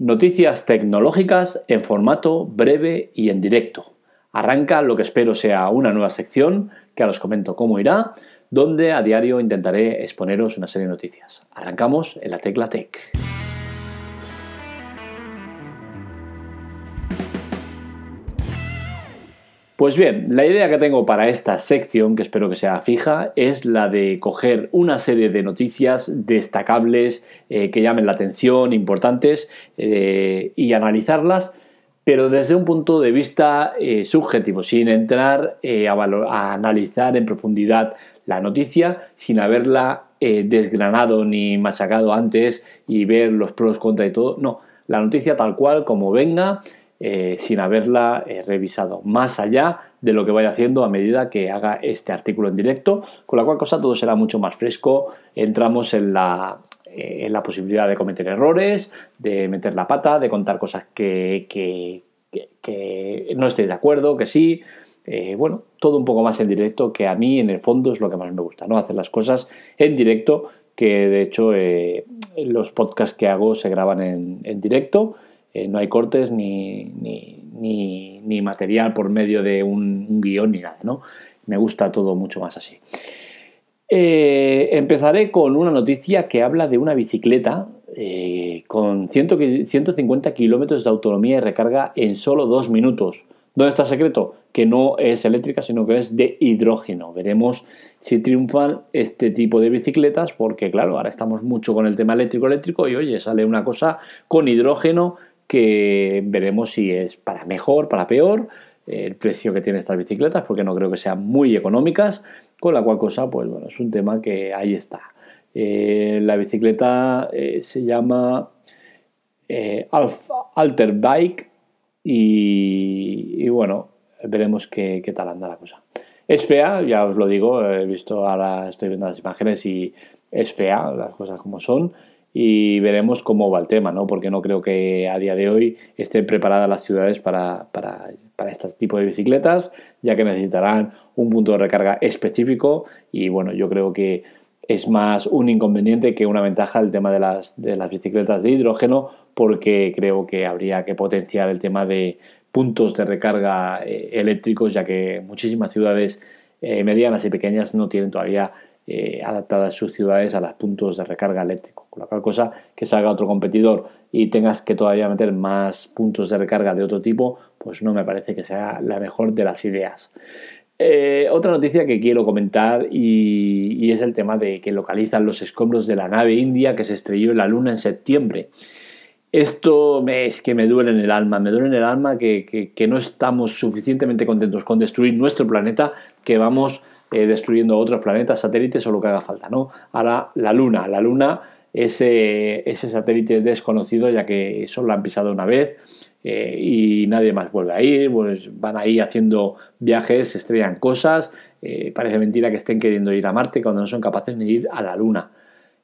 Noticias tecnológicas en formato breve y en directo. Arranca lo que espero sea una nueva sección, que ahora os comento cómo irá, donde a diario intentaré exponeros una serie de noticias. Arrancamos en la tecla Tech. Pues bien, la idea que tengo para esta sección, que espero que sea fija, es la de coger una serie de noticias destacables eh, que llamen la atención, importantes, eh, y analizarlas, pero desde un punto de vista eh, subjetivo, sin entrar a, analizar en profundidad la noticia, sin haberla desgranado ni machacado antes y ver los pros, contra y todo. No, la noticia tal cual como venga eh, sin haberla eh, revisado, más allá de lo que vaya haciendo a medida que haga este artículo en directo, con la cual cosa todo será mucho más fresco, entramos en la, eh, en la posibilidad de cometer errores, de meter la pata, de contar cosas que, que, no estéis de acuerdo, que sí, bueno, todo un poco más en directo, que a mí en el fondo es lo que más me gusta, ¿no? Hacer las cosas en directo, que de hecho los podcasts que hago se graban en, en directo eh, no hay cortes ni, ni, material por medio de un, guion ni nada, ¿no? Me gusta todo mucho más así. Eh, empezaré con una noticia que habla de una bicicleta eh, con 150 kilómetros de autonomía y recarga en solo dos minutos. ¿Dónde está el secreto? Que no es eléctrica, sino que es de hidrógeno. Veremos si triunfan este tipo de bicicletas, porque claro, ahora estamos mucho con el tema eléctrico-eléctrico y oye, sale una cosa con hidrógeno que veremos si es para mejor, para peor, el precio que tienen estas bicicletas, porque no creo que sean muy económicas, con la cual cosa, pues bueno, es un tema que ahí está. Eh, la bicicleta eh, se llama eh, Alter Bike y, bueno, veremos qué, qué, tal anda la cosa. Es fea, ya os lo digo, he visto ahora, estoy viendo las imágenes y es fea, las cosas como son y veremos cómo va el tema, ¿no? Porque no creo que a día de hoy estén preparadas las ciudades para, para, para este tipo de bicicletas, ya que necesitarán un punto de recarga específico y bueno, yo creo que es más un inconveniente que una ventaja el tema de las, de las bicicletas de hidrógeno, porque creo que habría que potenciar el tema de puntos de recarga eh, eléctricos, ya que muchísimas ciudades eh, medianas y pequeñas no tienen todavía eh, adaptadas sus ciudades a los puntos de recarga eléctrico. Con la cual cosa que salga otro competidor y tengas que todavía meter más puntos de recarga de otro tipo, pues no me parece que sea la mejor de las ideas. Eh, otra noticia que quiero comentar y, es el tema de que localizan los escombros de la nave india que se estrelló en la Luna en septiembre. Esto es que me duele en el alma, me duele en el alma que, que no estamos suficientemente contentos con destruir nuestro planeta, que vamos eh, destruyendo otros planetas, satélites o lo que haga falta, ¿no? Ahora la Luna, la Luna, ese, ese satélite desconocido, ya que solo han pisado una vez eh, y nadie más vuelve a ir, pues van ahí haciendo viajes, se estrellan cosas, eh, parece mentira que estén queriendo ir a Marte cuando no son capaces ni ir a la Luna.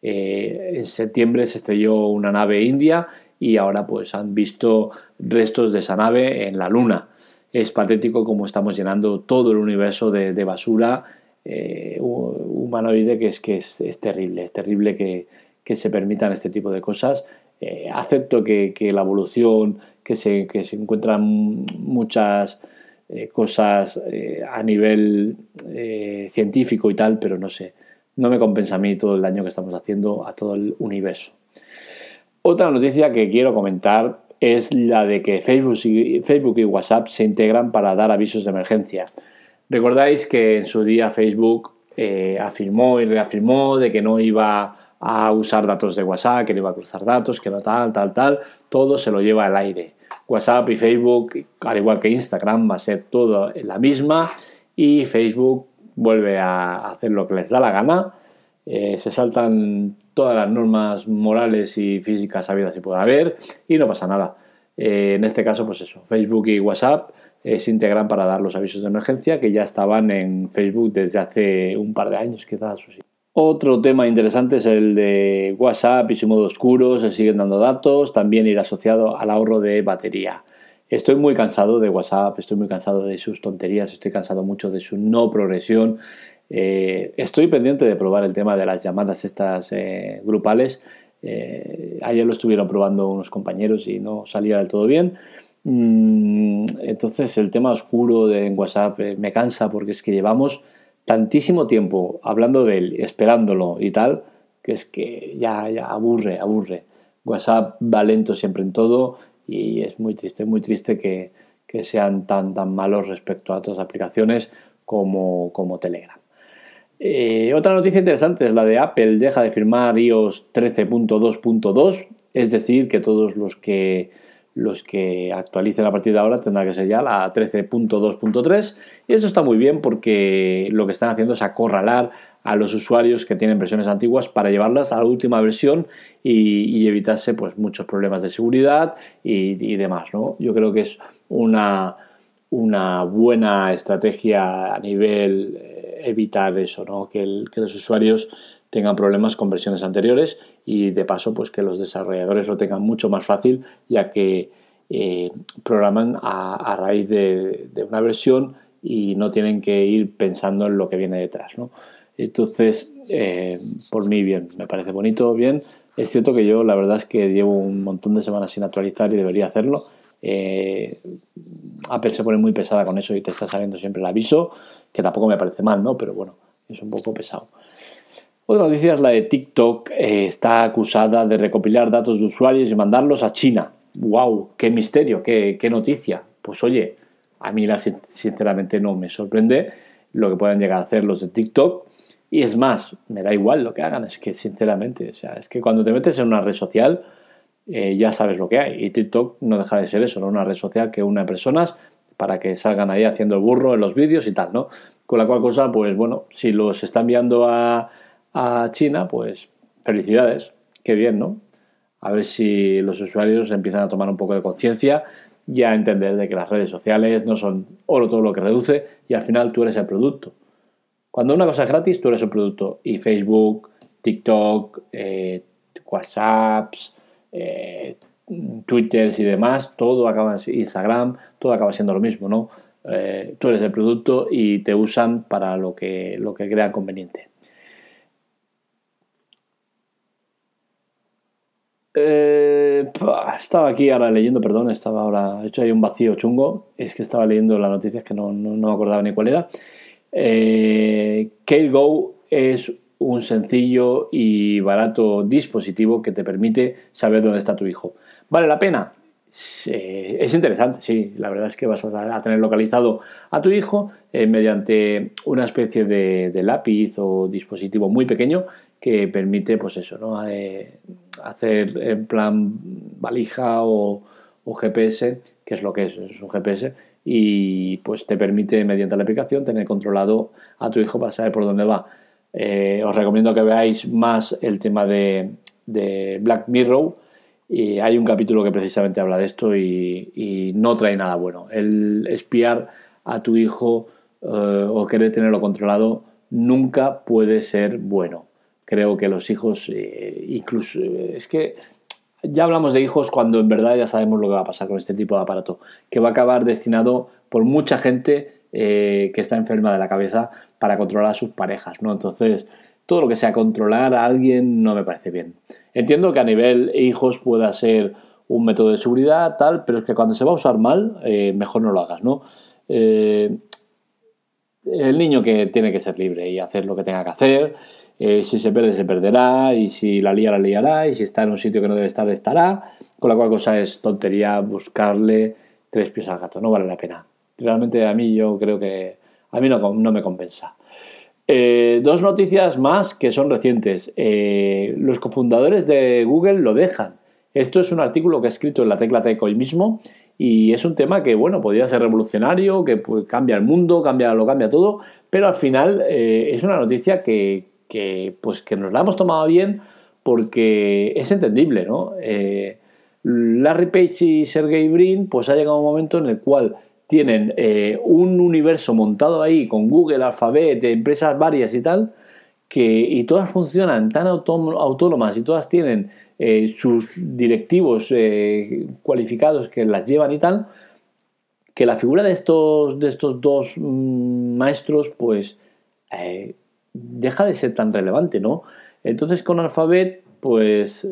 en septiembre se estrelló una nave india y ahora pues han visto restos de esa nave en la Luna es patético como estamos llenando todo el universo de, basura eh, humanoide que es que es, terrible, es terrible que, se permitan este tipo de cosas. Eh, acepto que, la evolución, que se, que se encuentran muchas eh, cosas a nivel científico y tal, pero no sé, no me compensa a mí todo el daño que estamos haciendo a todo el universo. Otra noticia que quiero comentar es la de que Facebook y, Facebook y WhatsApp se integran para dar avisos de emergencia. Recordáis que en su día Facebook eh, afirmó y reafirmó de que no iba a usar datos de WhatsApp, que no iba a cruzar datos, que no tal, tal, tal, todo se lo lleva al aire. WhatsApp y Facebook, al igual que Instagram, va a ser todo en la misma y Facebook vuelve a hacer lo que les da la gana. Eh, se saltan todas las normas morales y físicas habidas y pueda haber y no pasa nada. Eh, en este caso, pues eso, Facebook y WhatsApp se integran para dar los avisos de emergencia que ya estaban en Facebook desde hace un par de años, quizás. Otro tema interesante es el de WhatsApp y su modo oscuro, se siguen dando datos, también ir asociado al ahorro de batería. Estoy muy cansado de WhatsApp, estoy muy cansado de sus tonterías, estoy cansado mucho de su no progresión. Eh, estoy pendiente de probar el tema de las llamadas estas eh, grupales. Eh, ayer lo estuvieron probando unos compañeros y no salía del todo bien. Mm, entonces el tema oscuro de WhatsApp me cansa porque es que llevamos tantísimo tiempo hablando de él, esperándolo y tal, que es que ya, ya aburre, aburre. WhatsApp va lento siempre en todo y es muy triste, muy triste que, que sean tan, tan malos respecto a otras aplicaciones como, como Telegram. Eh, otra noticia interesante es la de Apple, deja de firmar iOS 13.2.2, es decir, que todos los que, los que actualicen a partir de ahora tendrán que ser ya la 13.2.3 y eso está muy bien porque lo que están haciendo es acorralar a los usuarios que tienen versiones antiguas para llevarlas a la última versión y, evitarse pues, muchos problemas de seguridad y, y demás. ¿no? Yo creo que es una, una buena estrategia a nivel evitar eso, ¿no? que, los usuarios tengan problemas con versiones anteriores y de paso pues que los desarrolladores lo tengan mucho más fácil ya que eh, programan a, raíz de, una versión y no tienen que ir pensando en lo que viene detrás. ¿no? Entonces, eh, por mí bien, me parece bonito, bien. Es cierto que yo la verdad es que llevo un montón de semanas sin actualizar y debería hacerlo eh, Apple se pone muy pesada con eso y te está saliendo siempre el aviso, que tampoco me parece mal, ¿no? Pero bueno, es un poco pesado. Otra noticia es la de TikTok. Eh, está acusada de recopilar datos de usuarios y mandarlos a China. ¡Wow! ¡Qué misterio! ¡Qué, qué noticia! Pues oye, a mí la, sinceramente no me sorprende lo que puedan llegar a hacer los de TikTok. Y es más, me da igual lo que hagan, es que sinceramente, o sea, es que cuando te metes en una red social, eh, ya sabes lo que hay. Y TikTok no deja de ser eso, ¿no? Una red social que une personas para que salgan ahí haciendo el burro en los vídeos y tal, ¿no? Con la cual cosa, pues bueno, si los está enviando a, a China, pues felicidades, qué bien, ¿no? A ver si los usuarios empiezan a tomar un poco de conciencia y a entender de que las redes sociales no son oro todo lo que reduce y al final tú eres el producto. Cuando una cosa es gratis, tú eres el producto. Y Facebook, TikTok, eh, WhatsApps, eh, Twitter y demás, todo acaba Instagram, todo acaba siendo lo mismo, ¿no? Eh, tú eres el producto y te usan para lo que, lo que crean conveniente. Eh, estaba aquí ahora leyendo, perdón, estaba ahora, he hecho ahí un vacío chungo, es que estaba leyendo las noticias que no, no, me acordaba ni cuál era. Eh, es un sencillo y barato dispositivo que te permite saber dónde está tu hijo. ¿Vale la pena? es interesante, sí. La verdad es que vas a tener localizado a tu hijo eh, mediante una especie de, lápiz o dispositivo muy pequeño que permite, pues eso, ¿no? Eh, hacer en plan valija o, o, GPS, que es lo que es, es un GPS, y pues te permite mediante la aplicación tener controlado a tu hijo para saber por dónde va. Eh, os recomiendo que veáis más el tema de, Black Mirror. Y hay un capítulo que precisamente habla de esto y, no trae nada bueno. El espiar a tu hijo eh, o querer tenerlo controlado nunca puede ser bueno. Creo que los hijos, eh, incluso, es que ya hablamos de hijos cuando en verdad ya sabemos lo que va a pasar con este tipo de aparato, que va a acabar destinado por mucha gente que está enferma de la cabeza para controlar a sus parejas, ¿no? Entonces, todo lo que sea controlar a alguien no me parece bien. Entiendo que a nivel hijos pueda ser un método de seguridad, tal, pero es que cuando se va a usar mal, eh, mejor no lo hagas, ¿no? Eh, el niño que tiene que ser libre y hacer lo que tenga que hacer, eh, si se pierde, se perderá, y si la lía, la liará, y si está en un sitio que no debe estar, estará, con la cual cosa es tontería buscarle tres pies al gato, no vale la pena. Realmente a mí yo creo que a mí no, me compensa. Eh, dos noticias más que son recientes. Eh, los cofundadores de Google lo dejan. Esto es un artículo que he escrito en la Tecla Tech hoy mismo y es un tema que, bueno, podría ser revolucionario, que cambia el mundo, cambia, lo cambia todo, pero al final eh, es una noticia que, pues, que nos la hemos tomado bien porque es entendible, ¿no? Larry Page y Sergey Brin, pues ha llegado un momento en el cual tienen eh, un universo montado ahí con Google, Alphabet, empresas varias y tal, que, y todas funcionan tan autónomas y todas tienen eh, sus directivos eh, cualificados que las llevan y tal, que la figura de estos, de estos dos mm, maestros pues deja de ser tan relevante, ¿no? Entonces con Alphabet pues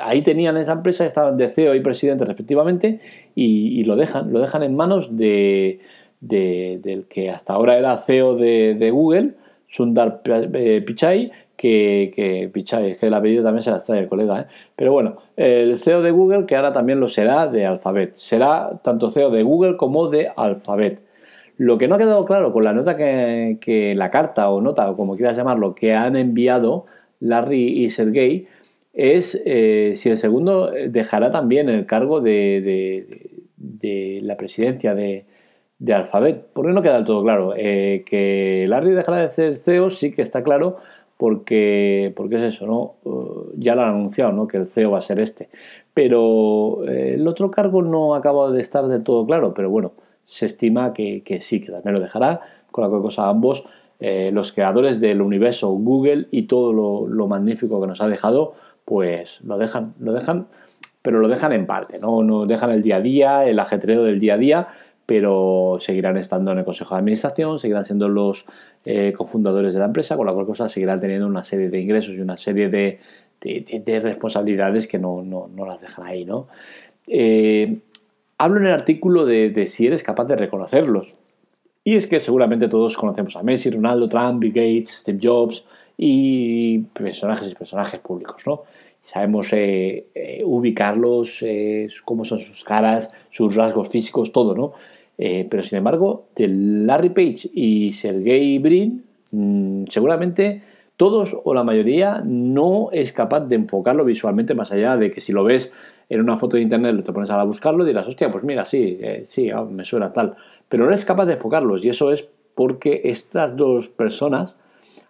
ahí tenían esa empresa, estaban de CEO y presidente respectivamente, y, lo dejan, lo dejan en manos de, del que hasta ahora era CEO de, Google, Sundar Pichai, que, que Pichai, es que el apellido también se la trae el colega, ¿eh? pero bueno, el CEO de Google, que ahora también lo será de Alphabet, será tanto CEO de Google como de Alphabet. Lo que no ha quedado claro con la nota que, la carta o nota, o como quieras llamarlo, que han enviado Larry y Sergey, es eh, si el segundo dejará también el cargo de, la presidencia de, Alphabet. Porque no queda del todo claro. Eh, que Larry dejará de ser CEO sí que está claro porque, porque es eso, ¿no? Uh, ya lo han anunciado, ¿no? Que el CEO va a ser este. Pero eh, el otro cargo no acaba de estar del todo claro, pero bueno, se estima que, sí, que también lo dejará, con la cosa ambos, eh, los creadores del universo Google y todo lo, magnífico que nos ha dejado, pues lo dejan, lo dejan, pero lo dejan en parte, ¿no? No dejan el día a día, el ajetreo del día a día, pero seguirán estando en el Consejo de Administración, seguirán siendo los eh, cofundadores de la empresa, con la cual cosa seguirán teniendo una serie de ingresos y una serie de, responsabilidades que no, las dejan ahí, ¿no? Eh, hablo en el artículo de, si eres capaz de reconocerlos. Y es que seguramente todos conocemos a Messi, Ronaldo, Trump, Bill Gates, Steve Jobs y personajes y personajes públicos, ¿no? Sabemos eh, eh, ubicarlos, eh, cómo son sus caras, sus rasgos físicos, todo, ¿no? pero sin embargo, de Larry Page y Sergey Brin, mm, seguramente todos o la mayoría no es capaz de enfocarlo visualmente más allá de que si lo ves en una foto de internet, te pones a buscarlo y dirás, hostia, pues mira, sí, eh, sí, ah, me suena tal. Pero no eres capaz de enfocarlos y eso es porque estas dos personas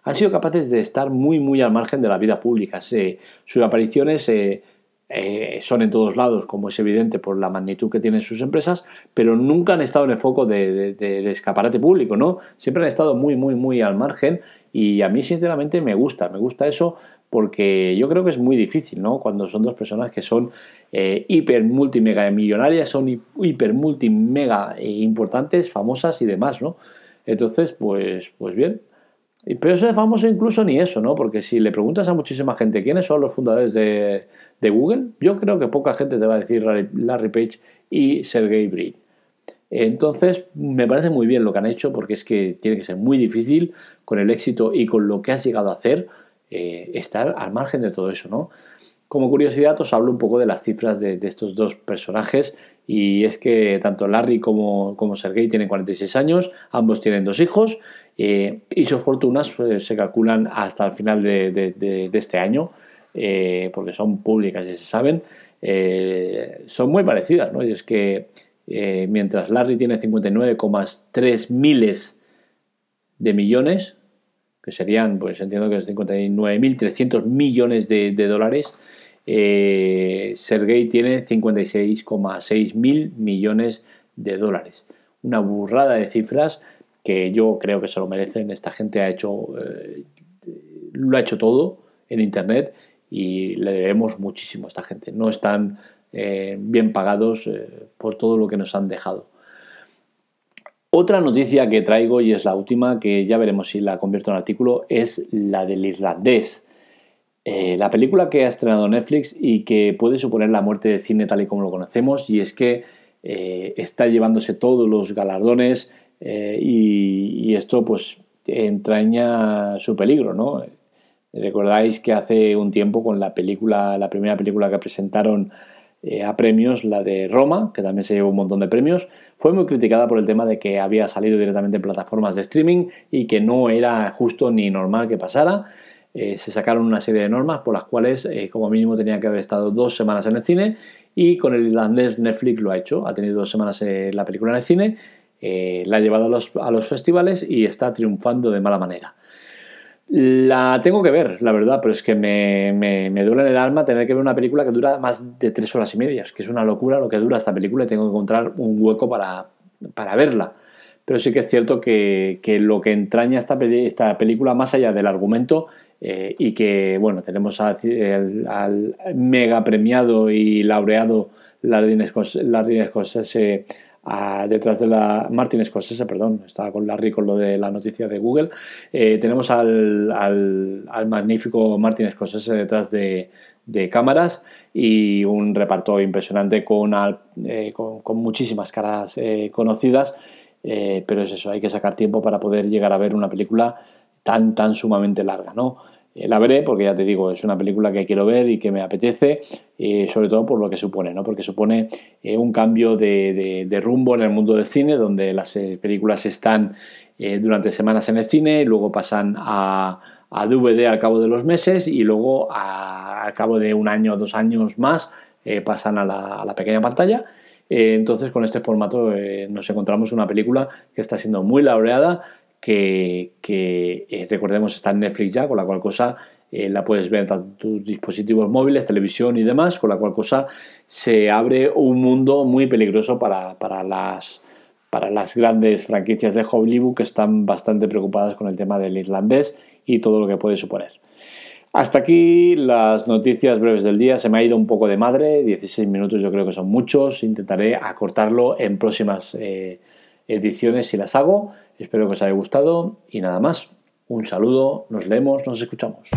han sido capaces de estar muy, muy al margen de la vida pública. sus apariciones eh, eh, son en todos lados, como es evidente por la magnitud que tienen sus empresas, pero nunca han estado en el foco de, de, escaparate público, ¿no? Siempre han estado muy, muy, muy al margen y a mí sinceramente me gusta, me gusta eso porque yo creo que es muy difícil, ¿no? Cuando son dos personas que son eh, hiper multi mega millonarias, son hiper multi mega eh, importantes, famosas y demás, ¿no? Entonces, pues, pues bien. Pero eso de famoso incluso ni eso, ¿no? Porque si le preguntas a muchísima gente quiénes son los fundadores de, Google, yo creo que poca gente te va a decir Larry Page y Sergey Brin. Entonces, me parece muy bien lo que han hecho porque es que tiene que ser muy difícil con el éxito y con lo que has llegado a hacer eh, estar al margen de todo eso, ¿no? Como curiosidad os hablo un poco de las cifras de, estos dos personajes y es que tanto Larry como, como Sergey tienen 46 años, ambos tienen dos hijos eh, y sus fortunas pues, se calculan hasta el final de, este año eh, porque son públicas y se saben, son muy parecidas, ¿no? Y es que mientras Larry tiene 59,3 miles de millones, que serían, pues entiendo que es 59.300 millones de, dólares, eh, Sergey tiene 56,6 mil millones de dólares. Una burrada de cifras que yo creo que se lo merecen. Esta gente ha hecho, eh, lo ha hecho todo en Internet y le debemos muchísimo a esta gente. No están eh, bien pagados por todo lo que nos han dejado. Otra noticia que traigo, y es la última, que ya veremos si la convierto en artículo, es la del irlandés. Eh, la película que ha estrenado Netflix y que puede suponer la muerte del cine tal y como lo conocemos, y es que eh, está llevándose todos los galardones eh, y, y, esto pues entraña su peligro, ¿no? Recordáis que hace un tiempo con la película, la primera película que presentaron eh, a premios, la de Roma, que también se llevó un montón de premios, fue muy criticada por el tema de que había salido directamente en plataformas de streaming y que no era justo ni normal que pasara. Eh, se sacaron una serie de normas por las cuales eh, como mínimo tenía que haber estado dos semanas en el cine y con el irlandés Netflix lo ha hecho, ha tenido dos semanas la película en el cine, la ha llevado a los, a los festivales y está triunfando de mala manera. La tengo que ver, la verdad, pero es que me, me, duele en el alma tener que ver una película que dura más de tres horas y media. Es que es una locura lo que dura esta película y tengo que encontrar un hueco para, verla. Pero sí que es cierto que, lo que entraña esta, esta, película, más allá del argumento, eh, y que, bueno, tenemos al, mega premiado y laureado Larry Scorsese detrás de la Martin Scorsese, perdón, estaba con Larry con lo de la noticia de Google. Eh, tenemos al, al, magnífico Martin Scorsese detrás de, cámaras y un reparto impresionante con, eh, con, muchísimas caras eh, conocidas. pero es eso, hay que sacar tiempo para poder llegar a ver una película tan, tan sumamente larga, ¿no? Eh, la veré porque ya te digo, es una película que quiero ver y que me apetece, eh, sobre todo por lo que supone, ¿no? porque supone eh, un cambio de, rumbo en el mundo del cine, donde las películas están durante semanas en el cine, y luego pasan a, DVD al cabo de los meses y luego al cabo de un año o dos años más pasan a la, pequeña pantalla. entonces con este formato nos encontramos una película que está siendo muy laureada, que, eh, recordemos está en Netflix ya, con la cual cosa eh, la puedes ver en tus dispositivos móviles, televisión y demás, con la cual cosa se abre un mundo muy peligroso para, las, para las grandes franquicias de Hollywood que están bastante preocupadas con el tema del irlandés y todo lo que puede suponer. Hasta aquí las noticias breves del día. Se me ha ido un poco de madre, 16 minutos yo creo que son muchos. Intentaré acortarlo en próximas eh, ediciones si las hago. Espero que os haya gustado y nada más. Un saludo, nos leemos, nos escuchamos.